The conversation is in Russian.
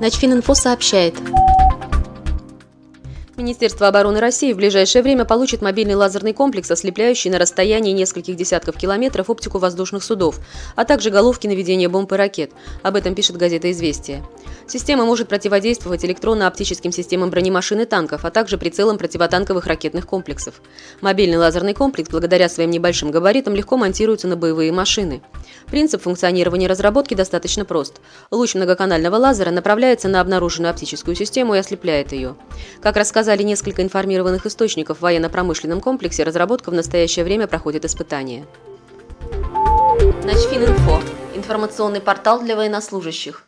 Начфининфо сообщает. Министерство обороны России в ближайшее время получит мобильный лазерный комплекс, ослепляющий на расстоянии нескольких десятков километров оптику воздушных судов, а также головки наведения бомб и ракет. Об этом пишет газета «Известия». Система может противодействовать электронно-оптическим системам бронемашин и танков, а также прицелам противотанковых ракетных комплексов. Мобильный лазерный комплекс, благодаря своим небольшим габаритам, легко монтируется на боевые машины. Принцип функционирования разработки достаточно прост. Луч многоканального лазера направляется на обнаруженную оптическую систему и ослепляет ее. Как рассказали несколько информированных источников в военно-промышленном комплексе, разработка в настоящее время проходит испытания. Начфининфо – информационный портал для военнослужащих.